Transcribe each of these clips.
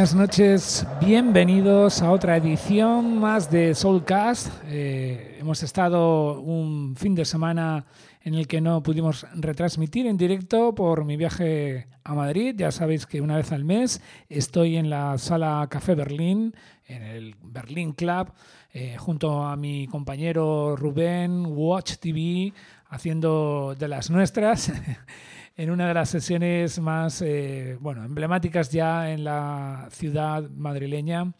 buenas noches, bienvenidos a otra edición más de Soulcast. Eh, hemos estado un fin de semana en el que no pudimos retransmitir en directo por mi viaje a Madrid. Ya sabéis que una vez al mes estoy en la sala Café Berlín, en el Berlín Club, eh, junto a mi compañero Rubén Watch TV, haciendo de las nuestras. en una de las sesiones más eh, bueno, emblemáticas ya en la ciudad madrileña.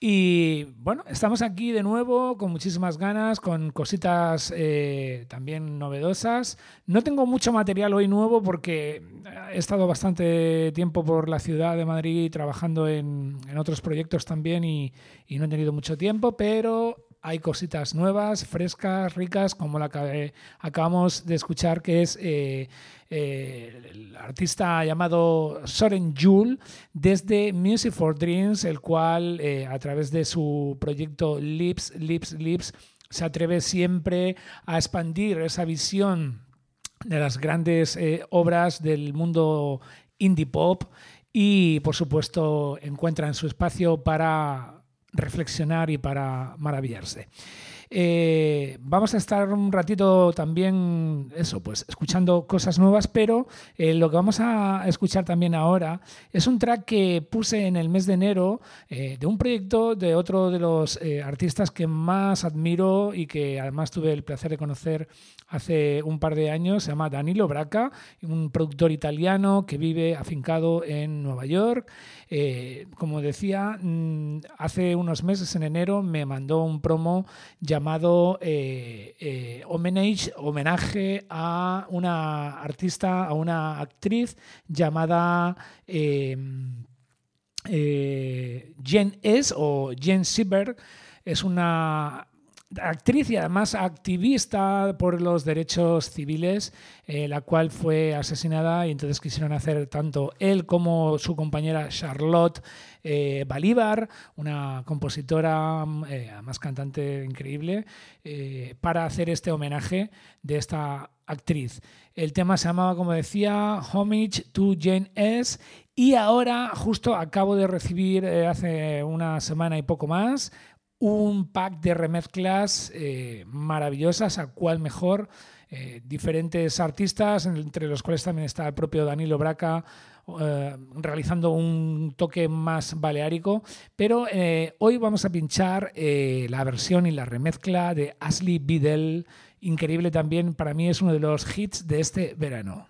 Y bueno, estamos aquí de nuevo con muchísimas ganas, con cositas eh, también novedosas. No tengo mucho material hoy nuevo porque he estado bastante tiempo por la ciudad de Madrid trabajando en, en otros proyectos también y, y no he tenido mucho tiempo, pero hay cositas nuevas, frescas, ricas, como la que acabamos de escuchar, que es eh, eh, el artista llamado Soren Juhl desde Music for Dreams, el cual eh, a través de su proyecto Lips, Lips, Lips se atreve siempre a expandir esa visión de las grandes obras del mundo indie pop y por supuesto encuentra en su espacio para reflexionar y para maravillarse. Eh, vamos a estar un ratito también, eso, pues escuchando cosas nuevas, pero eh, lo que vamos a escuchar también ahora es un track que puse en el mes de enero eh, de un proyecto de otro de los artistas que más admiro y que además tuve el placer de conocer hace un par de años, se llama Danilo Braca, un productor italiano que vive afincado en Nueva York. Como decía, mm, hace unos meses, en enero, me mandó un promo llamado eh, eh, homenaje, a una artista, a una actriz llamada em, eh, Jen S. o Jen Sieberg. Es una actriz y además activista por los derechos civiles, la cual fue asesinada y entonces quisieron hacer tanto él como su compañera Charlotte eh, una compositora, eh, más cantante increíble, eh, para hacer este homenaje de esta actriz. El tema se llamaba, como decía, Homage to Jane S. Y ahora, justo acabo de recibir hace una semana y poco más, un pack de remezclas maravillosas, a cuál mejor. diferentes artistas, entre los cuales también está el propio Danilo Braca, eh, realizando un toque más baleárico, pero eh, hoy vamos a pinchar eh, la versión y la remezcla de Ashley Biddle, increíble también, para mí es uno de los hits de este verano.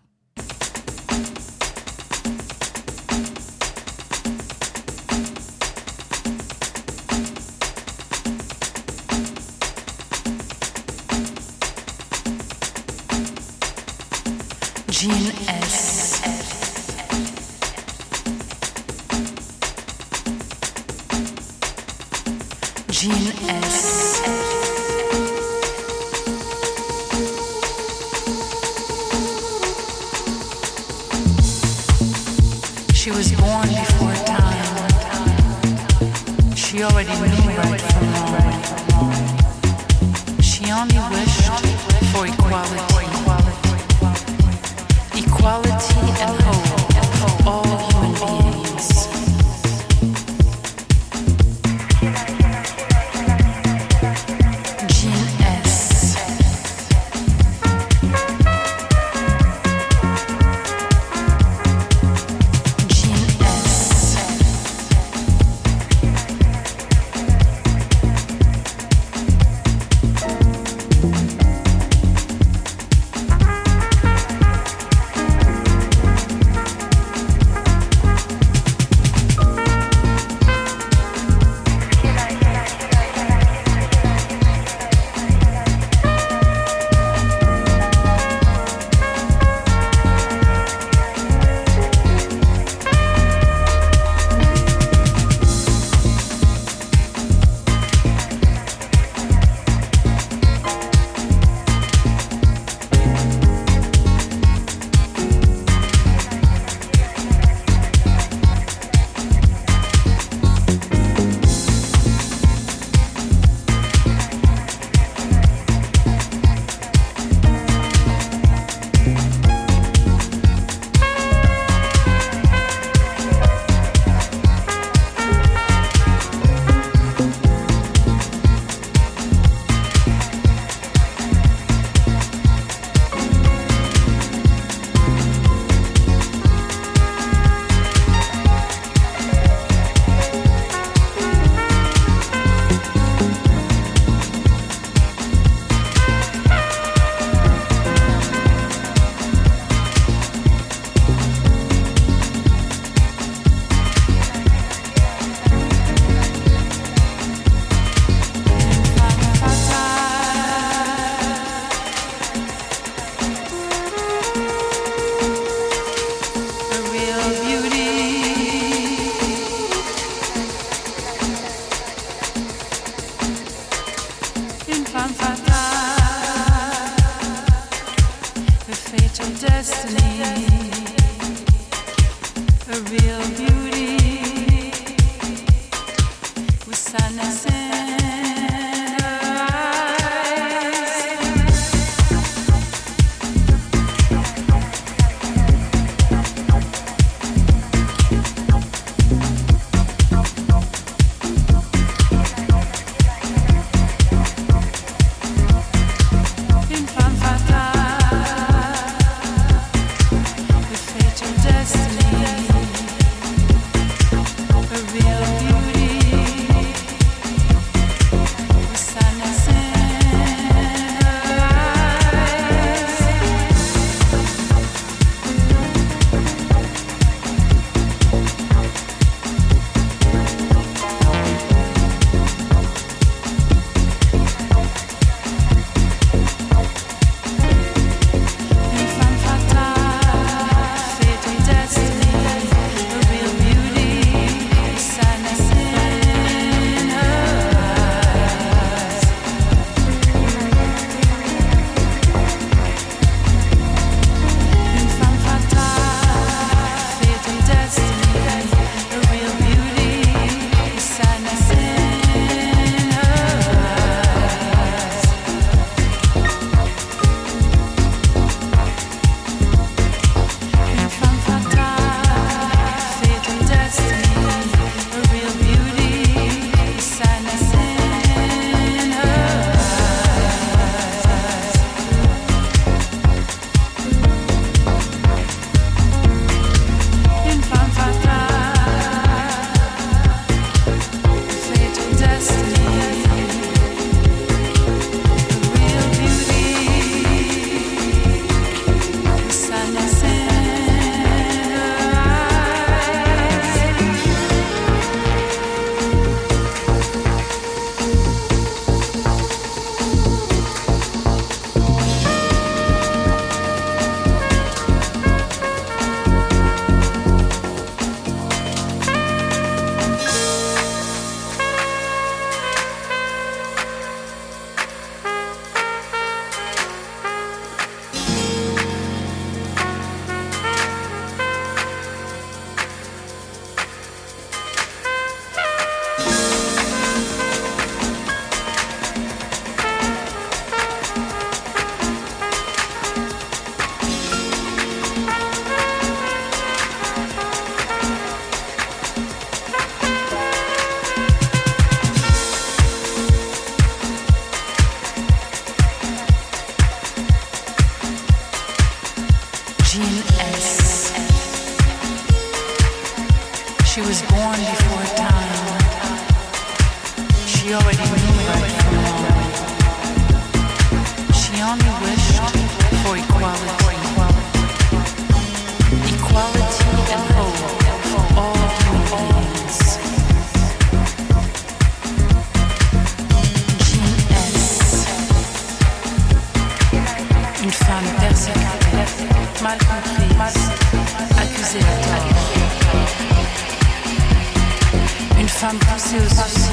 Sus.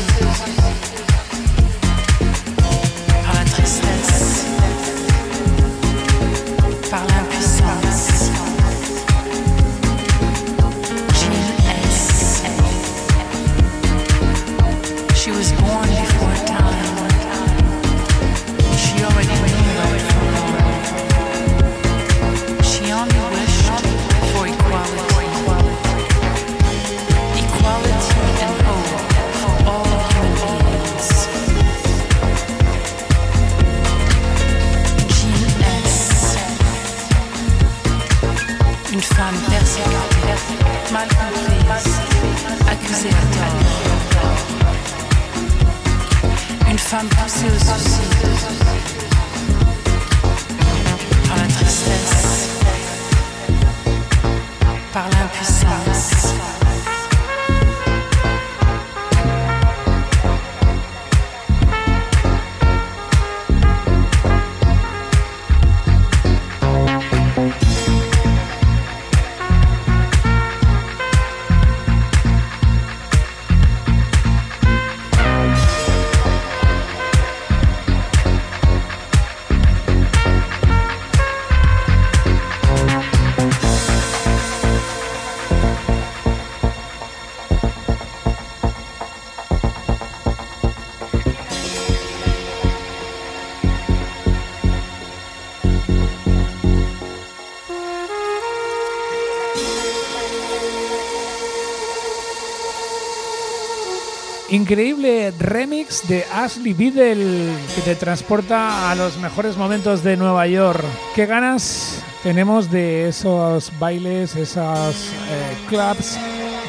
Increíble remix de Ashley Biddle que te transporta a los mejores momentos de Nueva York. ¿Qué ganas tenemos de esos bailes, esos eh, clubs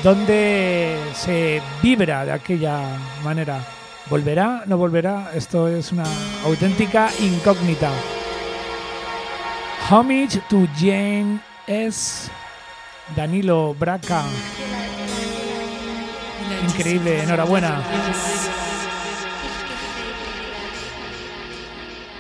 donde se vibra de aquella manera? ¿Volverá? ¿No volverá? Esto es una auténtica incógnita. Homage to Jane S. Danilo Braca. Increíble, enhorabuena.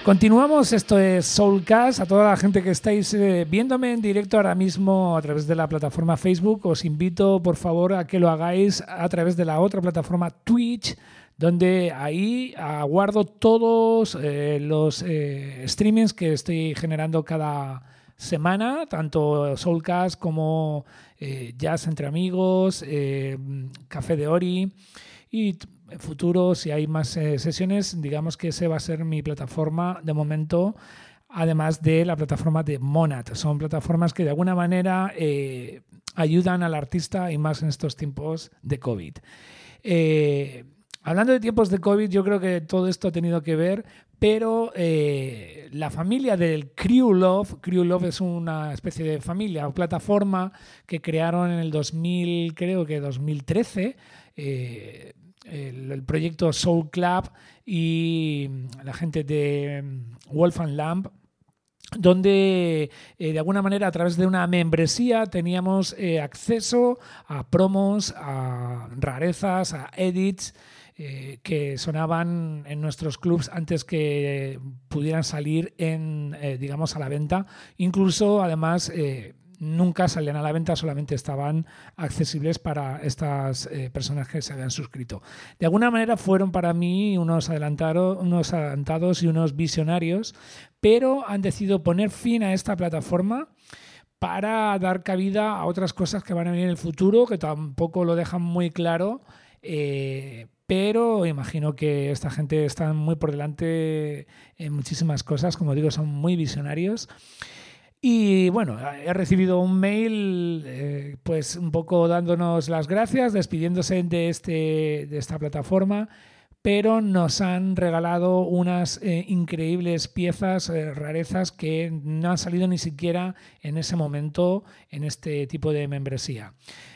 Continuamos, esto es Soulcast. A toda la gente que estáis eh, viéndome en directo ahora mismo a través de la plataforma Facebook, os invito por favor a que lo hagáis a través de la otra plataforma Twitch, donde ahí aguardo todos eh, los eh, streamings que estoy generando cada semana, tanto Soulcast como eh, Jazz entre amigos, eh, Café de Ori y en futuro, si hay más eh, sesiones, digamos que ese va a ser mi plataforma de momento, además de la plataforma de Monad. Son plataformas que de alguna manera ayudan al artista y más en estos tiempos de COVID. Hablando de tiempos de COVID, yo creo que todo esto ha tenido que ver, pero eh, la familia del Crew Love, Crew Love es una especie de familia o plataforma que crearon en el 2000, creo que 2013. Eh, el, proyecto Soul Club y la gente de Wolf and Lamp donde eh, de alguna manera a través de una membresía teníamos acceso a promos, a rarezas, a edits eh, que sonaban en nuestros clubs antes que pudieran salir en, digamos, a la venta. Incluso, además, nunca salían a la venta, solamente estaban accesibles para estas eh, personas que se habían suscrito. De alguna manera fueron para mí unos, adelantados, y unos visionarios, pero han decidido poner fin a esta plataforma para dar cabida a otras cosas que van a venir en el futuro, que tampoco lo dejan muy claro. Eh, pero imagino que esta gente está muy por delante en muchísimas cosas, como digo, son muy visionarios. Y bueno, he recibido un mail, eh, pues un poco dándonos las gracias, despidiéndose de, este, de esta plataforma, pero nos han regalado unas eh, increíbles piezas, eh, rarezas que no han salido ni siquiera en ese momento en este tipo de membresía.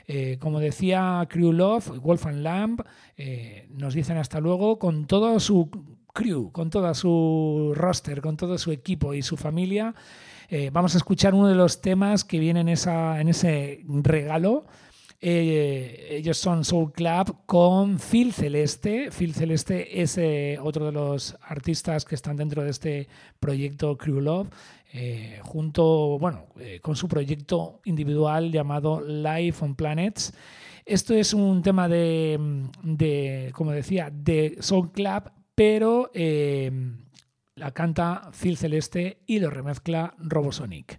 Eh, como decía Crew Love, Wolf and Lamb, nos dicen hasta luego con todo su crew, con todo su roster, con todo su equipo y su familia. vamos a escuchar uno de los temas que viene en, esa, en ese regalo eh, ellos son Soul Club con Phil Celeste. Phil Celeste es eh, otro de los artistas que están dentro de este proyecto Crew Love, eh, junto, bueno, con su proyecto individual llamado Life on Planets. Esto es un tema de, de como decía, de Soul Club, pero la canta Phil Celeste y lo remezcla Robosonic.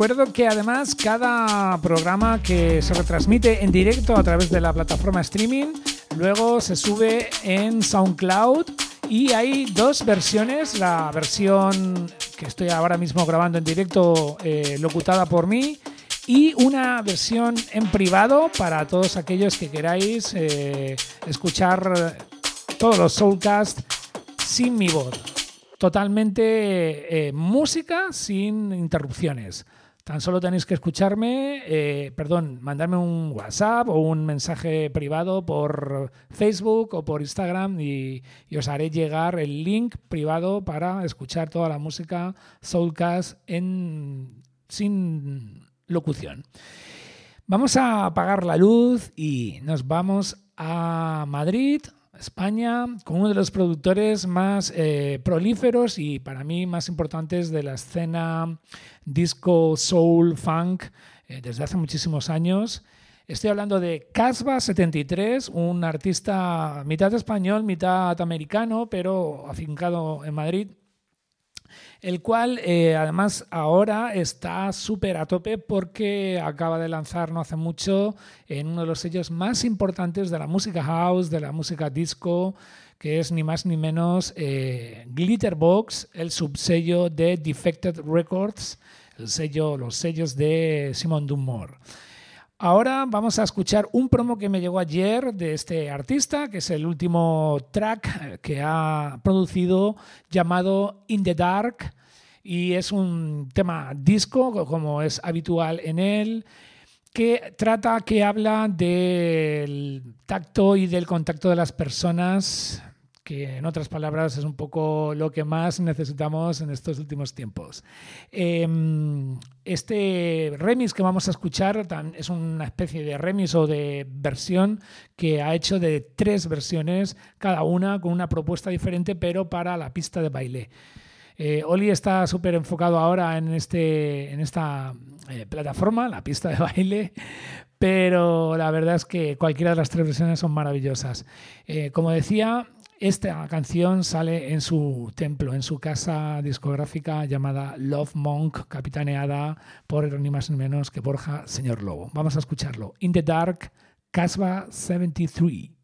Recuerdo que además cada programa que se retransmite en directo a través de la plataforma streaming, luego se sube en SoundCloud y hay dos versiones, la versión que estoy ahora mismo grabando en directo, eh, locutada por mí, y una versión en privado para todos aquellos que queráis eh, escuchar todos los Soulcast sin mi voz totalmente eh, música sin interrupciones. Tan solo tenéis que escucharme, eh, perdón, mandarme un WhatsApp o un mensaje privado por Facebook o por Instagram y, y, os haré llegar el link privado para escuchar toda la música Soulcast en, sin locución. Vamos a apagar la luz y nos vamos a Madrid, España, con uno de los productores más eh, prolíferos y para mí más importantes de la escena disco, soul, funk eh, desde hace muchísimos años. Estoy hablando de Casba73, un artista mitad español, mitad americano, pero afincado en Madrid el cual eh, además ahora está súper a tope porque acaba de lanzar no hace mucho en uno de los sellos más importantes de la música house, de la música disco, que es ni más ni menos eh, Glitterbox, el subsello de Defected Records, el sello, los sellos de Simon Dumore. Ahora vamos a escuchar un promo que me llegó ayer de este artista, que es el último track que ha producido llamado In the Dark y es un tema disco, como es habitual en él, que trata, que habla del tacto y del contacto de las personas que en otras palabras es un poco lo que más necesitamos en estos últimos tiempos. Em, este remix que vamos a escuchar es una especie de remix o de versión que ha hecho de tres versiones, cada una con una propuesta diferente, pero para la pista de baile. Eh, Oli está súper enfocado ahora en, este, en esta eh, plataforma, la pista de baile, pero la verdad es que cualquiera de las tres versiones son maravillosas. Eh, como decía, esta canción sale en su templo, en su casa discográfica llamada Love Monk, capitaneada por ni más ni menos que Borja Señor Lobo. Vamos a escucharlo. In the Dark, Casbah 73.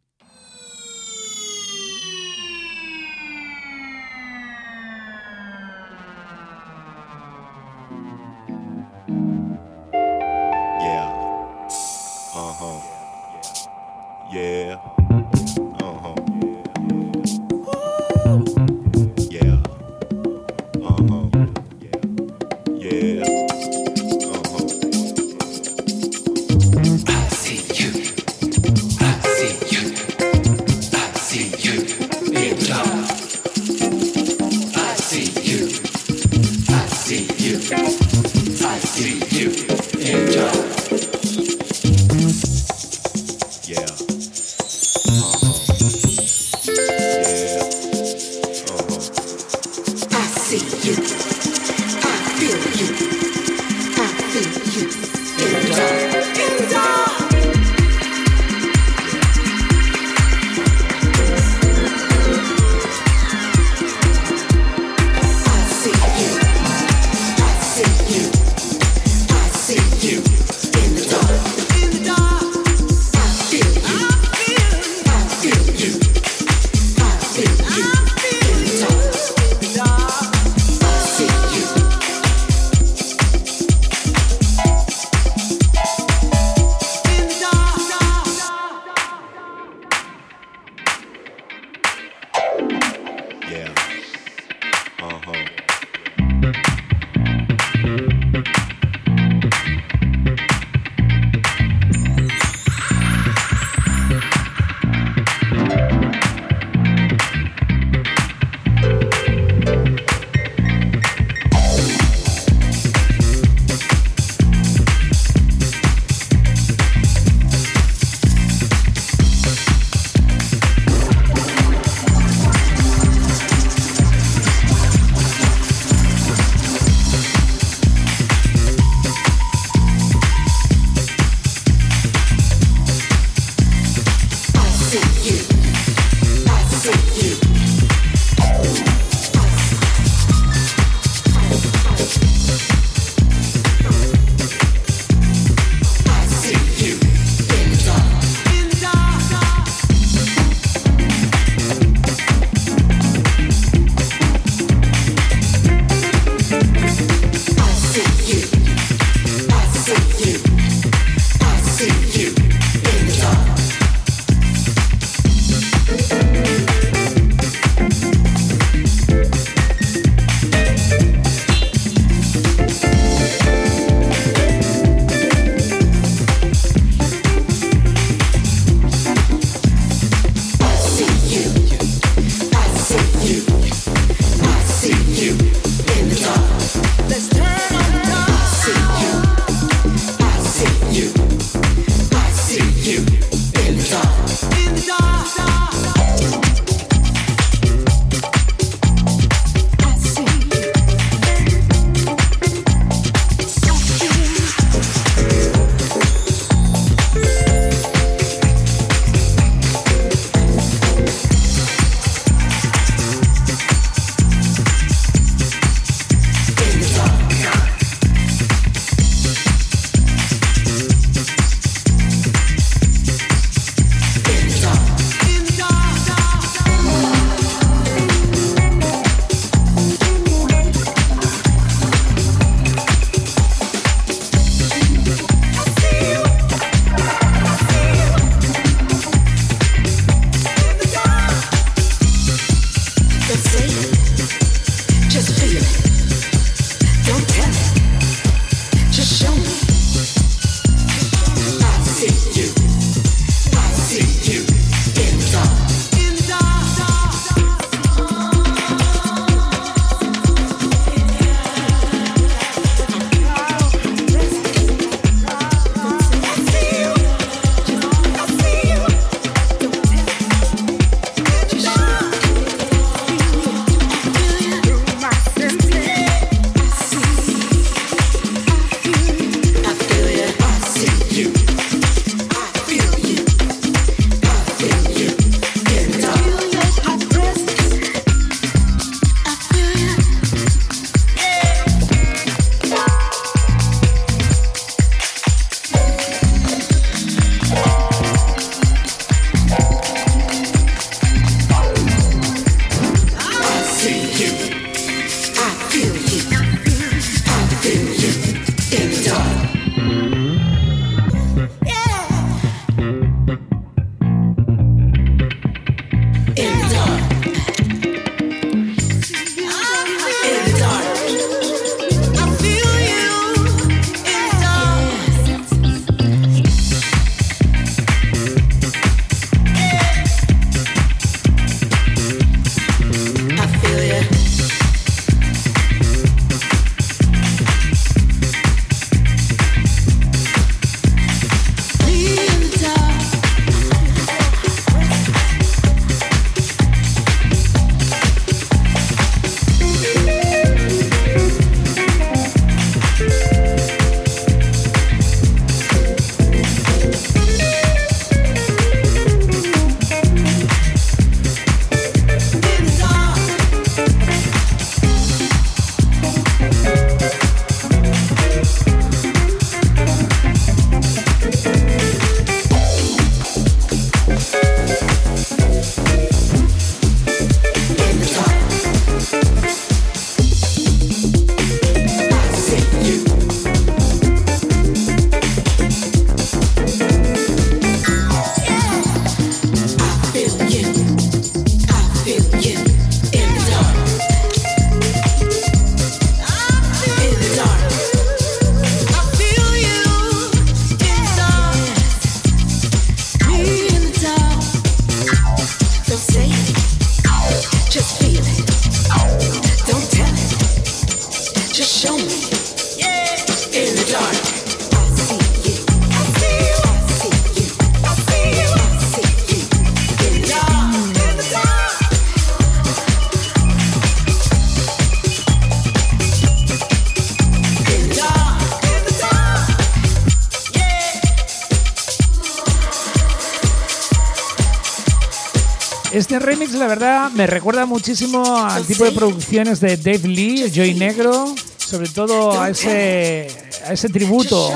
Este remix, la verdad, me recuerda muchísimo al tipo de producciones de Dave Lee, Joy Negro, sobre todo a ese, a ese tributo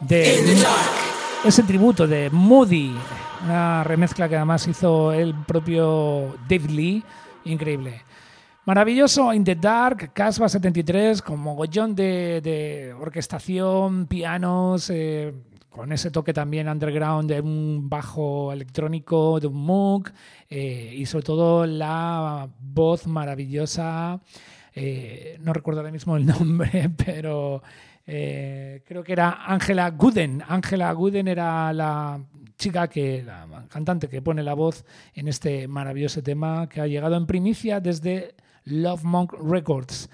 de ese tributo de Moody, una remezcla que además hizo el propio Dave Lee, increíble. Maravilloso In the Dark, Casbah 73, con mogollón de, de orquestación, pianos, eh, con ese toque también underground de un bajo electrónico, de un Moog, eh, y sobre todo la voz maravillosa, eh, no recuerdo ahora mismo el nombre, pero eh, creo que era Angela Gooden. Angela Gooden era la chica que, la cantante que pone la voz en este maravilloso tema que ha llegado en primicia desde Love Monk Records.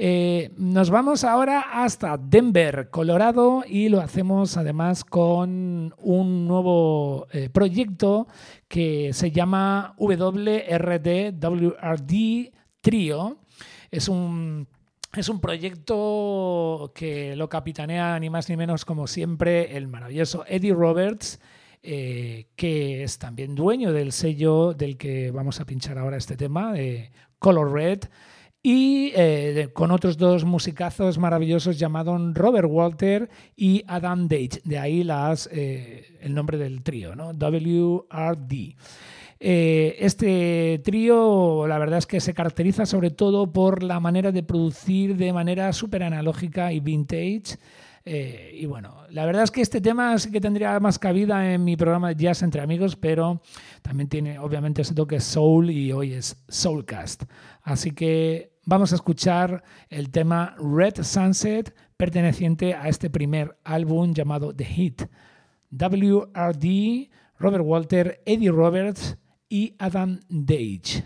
Eh, nos vamos ahora hasta Denver, Colorado, y lo hacemos además con un nuevo eh, proyecto que se llama WRD Trio. Es un es un proyecto que lo capitanea ni más ni menos como siempre el maravilloso Eddie Roberts, eh, que es también dueño del sello del que vamos a pinchar ahora este tema, de Color Red, y eh, con otros dos musicazos maravillosos llamados Robert Walter y Adam Dage, de ahí eh, el nombre del trío, ¿no? WRD. Eh, este trío, la verdad es que se caracteriza sobre todo por la manera de producir de manera súper analógica y vintage. Eh, y bueno, la verdad es que este tema sí que tendría más cabida en mi programa Jazz entre amigos, pero también tiene obviamente ese toque soul y hoy es Soulcast. Así que vamos a escuchar el tema Red Sunset perteneciente a este primer álbum llamado The Hit. WRD, Robert Walter, Eddie Roberts y Adam Dage.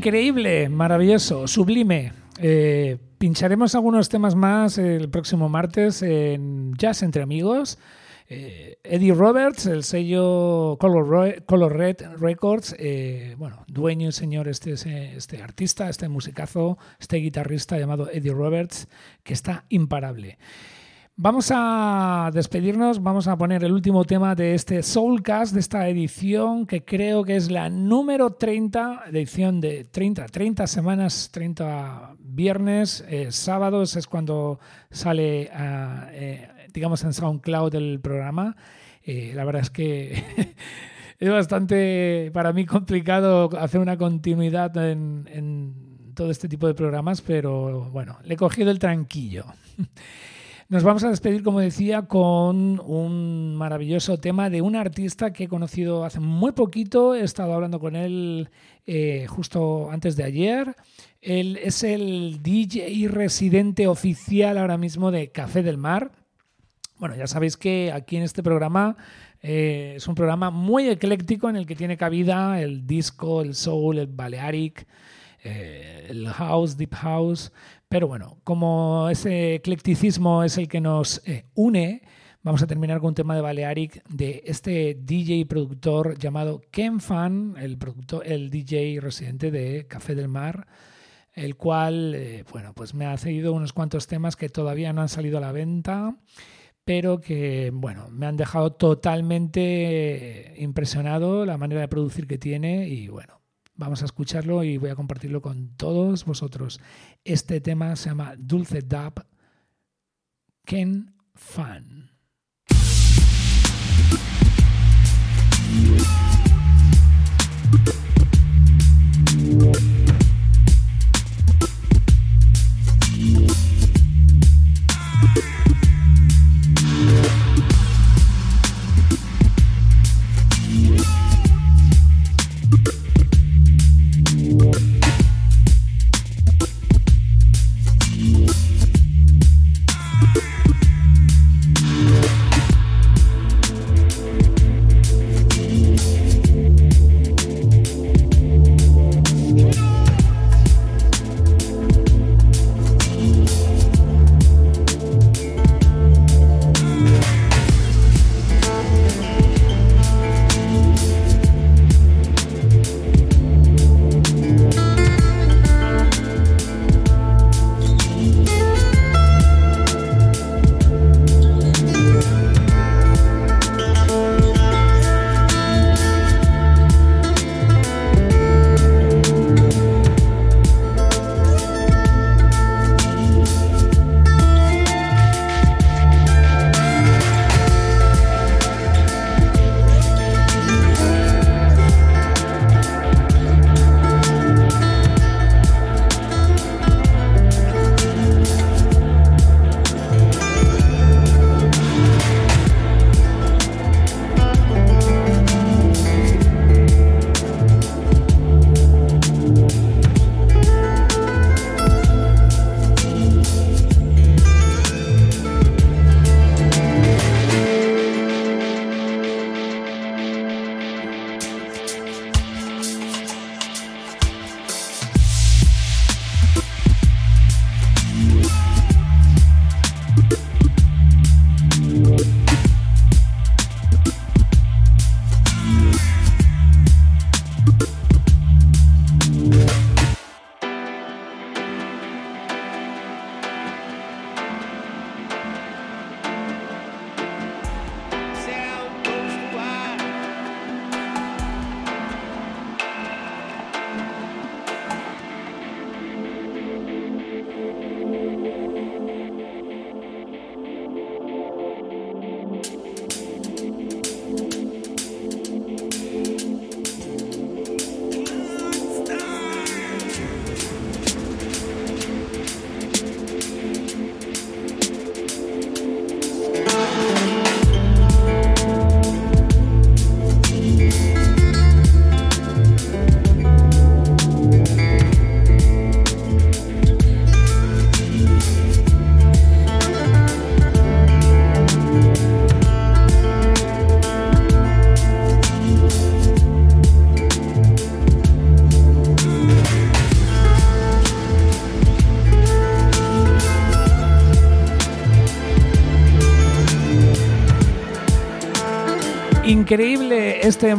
Increíble, maravilloso, sublime. Eh, pincharemos algunos temas más el próximo martes en Jazz entre Amigos. Eh, Eddie Roberts, el sello Color, Color Red Records, eh, bueno, dueño y señor este, este artista, este musicazo, este guitarrista llamado Eddie Roberts, que está imparable. Vamos a despedirnos, vamos a poner el último tema de este Soulcast, de esta edición que creo que es la número 30, edición de 30, 30 semanas, 30 viernes, eh, sábados es cuando sale, ah, eh, digamos, en SoundCloud el programa. Eh, la verdad es que es bastante para mí complicado hacer una continuidad en, en todo este tipo de programas, pero bueno, le he cogido el tranquillo. Nos vamos a despedir, como decía, con un maravilloso tema de un artista que he conocido hace muy poquito. He estado hablando con él eh, justo antes de ayer. Él es el DJ residente oficial ahora mismo de Café del Mar. Bueno, ya sabéis que aquí en este programa eh, es un programa muy ecléctico en el que tiene cabida el disco, el soul, el balearic, eh, el house, deep house. Pero bueno, como ese eclecticismo es el que nos eh, une, vamos a terminar con un tema de Balearic de este DJ productor llamado Ken Fan, el, productor, el DJ residente de Café del Mar, el cual, eh, bueno, pues me ha cedido unos cuantos temas que todavía no han salido a la venta, pero que, bueno, me han dejado totalmente impresionado la manera de producir que tiene y, bueno, Vamos a escucharlo y voy a compartirlo con todos vosotros. Este tema se llama Dulce Dub Ken Fan.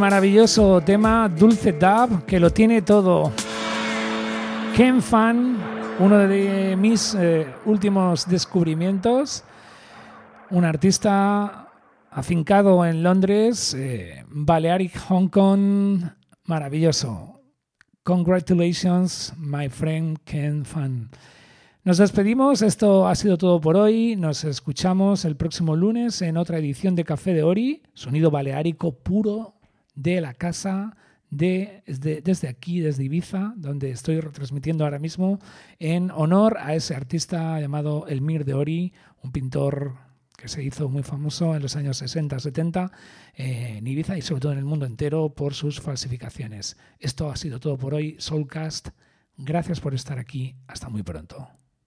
Maravilloso tema Dulce Dub que lo tiene todo. Ken Fan, uno de mis eh, últimos descubrimientos, un artista afincado en Londres, eh, Balearic Hong Kong, maravilloso. Congratulations, my friend Ken Fan. Nos despedimos, esto ha sido todo por hoy. Nos escuchamos el próximo lunes en otra edición de Café de Ori, sonido baleárico puro de la casa de, desde, aquí, desde Ibiza, donde estoy retransmitiendo ahora mismo, en honor a ese artista llamado Elmir de Ori, un pintor que se hizo muy famoso en los años 60-70 eh, en Ibiza y sobre todo en el mundo entero por sus falsificaciones. Esto ha sido todo por hoy, Soulcast. Gracias por estar aquí. Hasta muy pronto.